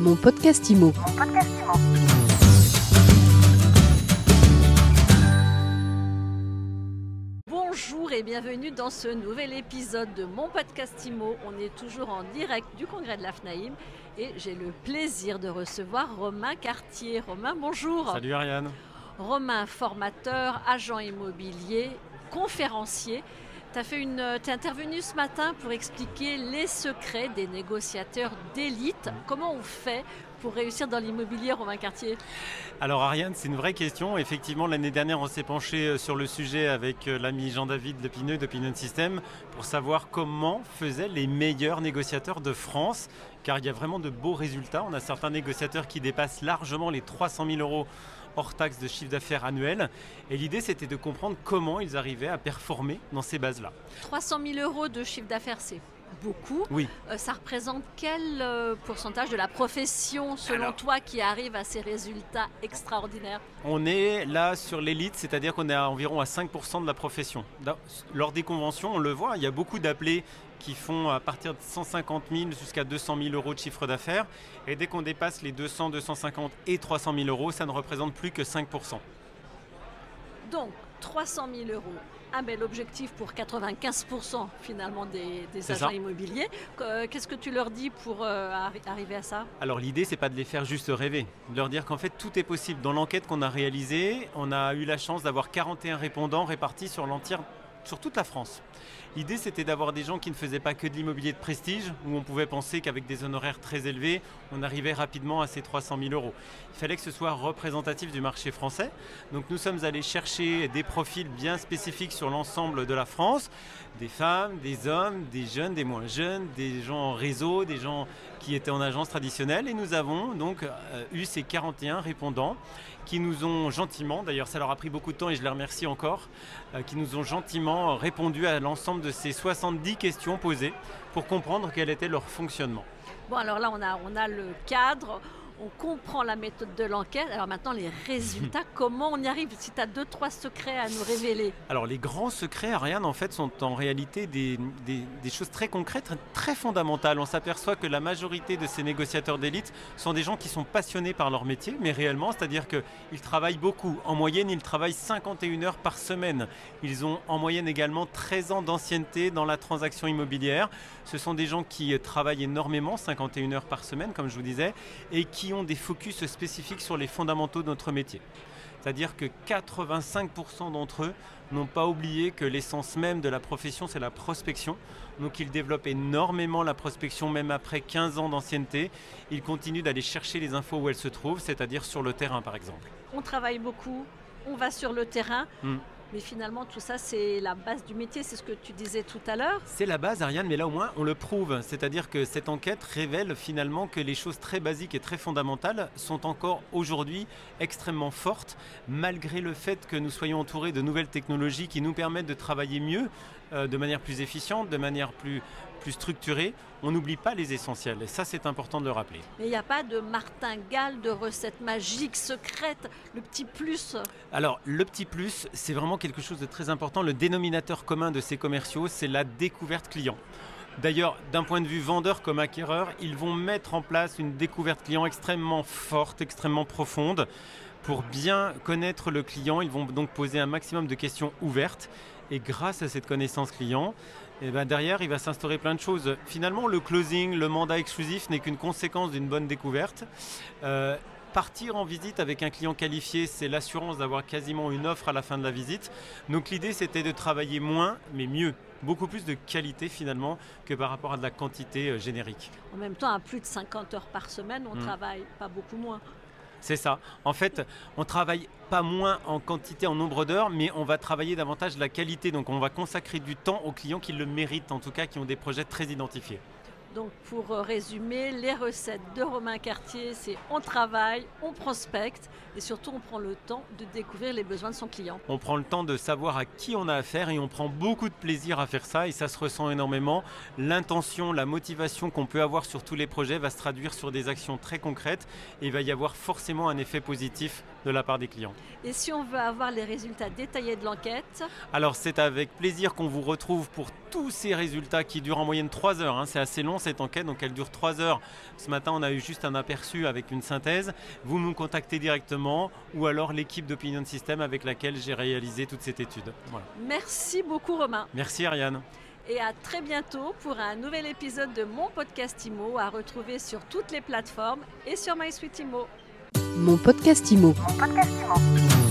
Mon podcast IMO. Bonjour et bienvenue dans ce nouvel épisode de mon podcast IMO. On est toujours en direct du congrès de la FNAIM et j'ai le plaisir de recevoir Romain Cartier. Romain, bonjour. Salut Ariane. Romain, formateur, agent immobilier, conférencier. Tu es intervenu ce matin pour expliquer les secrets des négociateurs d'élite. Comment on fait pour réussir dans l'immobilier, Romain Cartier? Alors Ariane, c'est une vraie question. Effectivement, l'année dernière, on s'est penché euh, sur le sujet avec euh, l'ami Jean-David Lepineux d'Opinion System pour savoir comment faisaient les meilleurs négociateurs de France. Car il y a vraiment de beaux résultats. On a certains négociateurs qui dépassent largement les 300 000 euros hors taxe de chiffre d'affaires annuel. Et l'idée, c'était de comprendre comment ils arrivaient à performer dans ces bases-là. 300 000 euros de chiffre d'affaires, c'est beaucoup. Oui. Euh, ça représente quel euh, pourcentage de la profession, selon toi, qui arrive à ces résultats extraordinaires? On est là sur l'élite, c'est-à-dire qu'on est à environ à 5% de la profession. Lors des conventions, on le voit, il y a beaucoup d'appelés qui font à partir de 150 000 jusqu'à 200 000 euros de chiffre d'affaires. Et dès qu'on dépasse les 200, 250 et 300 000 euros, ça ne représente plus que 5% Donc, 300 000 euros, un bel objectif pour 95% finalement des, agents immobiliers. Qu'est-ce que tu leur dis pour euh, arriver à ça? Alors l'idée, c'est pas de les faire juste rêver, de leur dire qu'en fait tout est possible. Dans l'enquête qu'on a réalisée, on a eu la chance d'avoir 41 répondants répartis sur l'entière sur toute la France. L'idée, c'était d'avoir des gens qui ne faisaient pas que de l'immobilier de prestige, où on pouvait penser qu'avec des honoraires très élevés, on arrivait rapidement à ces 300 000 euros. Il fallait que ce soit représentatif du marché français. Donc nous sommes allés chercher des profils bien spécifiques sur l'ensemble de la France, des femmes, des hommes, des jeunes, des moins jeunes, des gens en réseau, des gens qui étaient en agence traditionnelle. Et nous avons donc euh, eu ces 41 répondants qui nous ont gentiment, d'ailleurs ça leur a pris beaucoup de temps et je les remercie encore, euh, qui nous ont gentiment répondu à l'ensemble de ces 70 questions posées pour comprendre quel était leur fonctionnement. Bon alors là on a, le cadre, on comprend la méthode de l'enquête. Alors maintenant, les résultats, comment on y arrive Si tu as deux, trois secrets à nous révéler? Alors les grands secrets, Ariane, en fait, sont en réalité des, des, choses très concrètes, très fondamentales. On s'aperçoit que la majorité de ces négociateurs d'élite sont des gens qui sont passionnés par leur métier, mais réellement, c'est-à-dire qu'ils travaillent beaucoup. En moyenne, ils travaillent 51 heures par semaine. Ils ont en moyenne également 13 ans d'ancienneté dans la transaction immobilière. Ce sont des gens qui travaillent énormément, 51 heures par semaine, comme je vous disais, et qui ont des focus spécifiques sur les fondamentaux de notre métier. C'est-à-dire que 85% d'entre eux n'ont pas oublié que l'essence même de la profession, c'est la prospection. Donc ils développent énormément la prospection, même après 15 ans d'ancienneté. Ils continuent d'aller chercher les infos où elles se trouvent, c'est-à-dire sur le terrain par exemple. On travaille beaucoup, on va sur le terrain. Hmm. Mais finalement, tout ça, c'est la base du métier, c'est ce que tu disais tout à l'heure. C'est la base, Ariane, mais là au moins, on le prouve. C'est-à-dire que cette enquête révèle finalement que les choses très basiques et très fondamentales sont encore aujourd'hui extrêmement fortes, malgré le fait que nous soyons entourés de nouvelles technologies qui nous permettent de travailler mieux, euh, de manière plus efficiente, de manière plus, plus structurée, on n'oublie pas les essentiels. Et ça, c'est important de le rappeler. Mais il n'y a pas de martingale, de recette magique, secrète, le petit plus Alors, le petit plus, c'est vraiment quelque chose de très important. Le dénominateur commun de ces commerciaux, c'est la découverte client. D'ailleurs, d'un point de vue vendeur comme acquéreur, ils vont mettre en place une découverte client extrêmement forte, extrêmement profonde. Pour bien connaître le client, ils vont donc poser un maximum de questions ouvertes et grâce à cette connaissance client, eh ben derrière, il va s'instaurer plein de choses. Finalement, le closing, le mandat exclusif n'est qu'une conséquence d'une bonne découverte. Euh, partir en visite avec un client qualifié, c'est l'assurance d'avoir quasiment une offre à la fin de la visite. Donc l'idée, c'était de travailler moins, mais mieux. Beaucoup plus de qualité finalement que par rapport à de la quantité euh, générique. En même temps, à plus de 50 heures par semaine, on mmh. travaille pas beaucoup moins. C'est ça. En fait, on travaille pas moins en quantité, en nombre d'heures, mais on va travailler davantage la qualité. Donc on va consacrer du temps aux clients qui le méritent, en tout cas qui ont des projets très identifiés. Donc pour euh, résumer, les recettes de Romain Cartier, c'est on travaille, on prospecte et surtout on prend le temps de découvrir les besoins de son client. On prend le temps de savoir à qui on a affaire et on prend beaucoup de plaisir à faire ça et ça se ressent énormément. L'intention, la motivation qu'on peut avoir sur tous les projets va se traduire sur des actions très concrètes et il va y avoir forcément un effet positif de la part des clients. Et si on veut avoir les résultats détaillés de l'enquête? Alors c'est avec plaisir qu'on vous retrouve pour tous ces résultats qui durent en moyenne 3 heures, hein. c'est assez long cette enquête. Donc elle dure trois heures. Ce matin, on a eu juste un aperçu avec une synthèse. Vous nous contactez directement ou alors l'équipe d'Opinion System avec laquelle j'ai réalisé toute cette étude. Merci beaucoup Romain. Merci Ariane. Et à très bientôt pour un nouvel épisode de mon podcast IMO à retrouver sur toutes les plateformes et sur MySuite IMO. Mon podcast IMO. Mon podcast IMO.